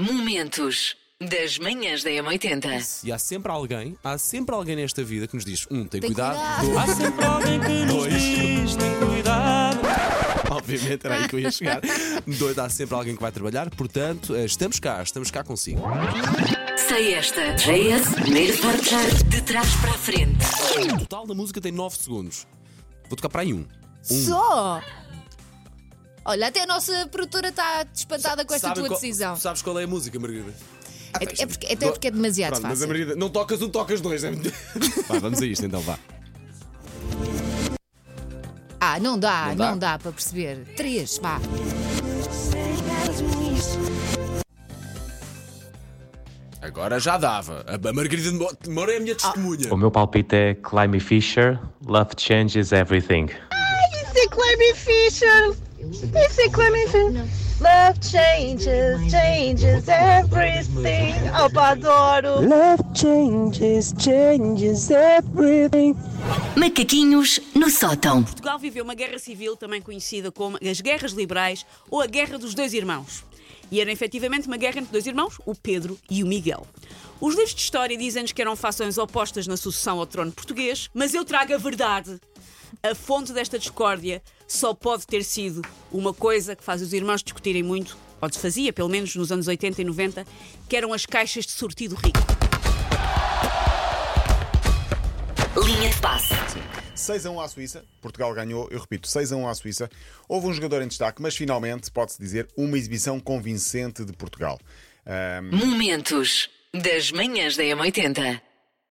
Momentos das manhãs da M80. E há sempre alguém, há sempre alguém nesta vida que nos diz: um, tem, Tem cuidado, cuidado. dois, Há sempre alguém que nos Dois. diz, tem cuidado. obviamente era aí que eu ia chegar. Dois, há sempre alguém que vai trabalhar, portanto, eh, estamos cá, estamos cá consigo. Sei esta. JS, primeiro portar de trás para a frente. O total da música tem 9 segundos. Vou tocar para aí um. Um. Só! Olha, até a nossa produtora está espantada com esta Sabe tua qual- decisão. Sabes qual é a música, Margarida? É, é porque, até porque é demasiado Pronto, mas a fácil. Margarida, não tocas um, tocas dois. É... Vá, vamos a isto então, vá. Ah, não dá, Não não dá? dá, para perceber. Três, vá. Agora já dava. A a Margarida Mo- Moura é a minha testemunha. O meu palpite é Climby Fisher, Love Changes Everything. It's a Clemmy Fisher. Fisher. Love changes, changes everything. Opa, adoro. Love changes, changes everything. Macaquinhos no sótão. Portugal viveu uma guerra civil, também conhecida como as Guerras Liberais ou a Guerra dos Dois Irmãos. E era efetivamente uma guerra entre dois irmãos, o Pedro e o Miguel. Os livros de história dizem-nos que eram fações opostas na sucessão ao trono português, mas eu trago a verdade. A fonte desta discórdia só pode ter sido uma coisa que faz os irmãos discutirem muito, ou se fazia, pelo menos nos anos 80 e 90, que eram as caixas de sortido rico. Linha de passe. 6 a 1 à Suíça, Portugal ganhou, eu repito, 6 a 1 à Suíça. Houve um jogador em destaque, mas finalmente, pode-se dizer, uma exibição convincente de Portugal. Ahm, Momentos das manhãs da M80.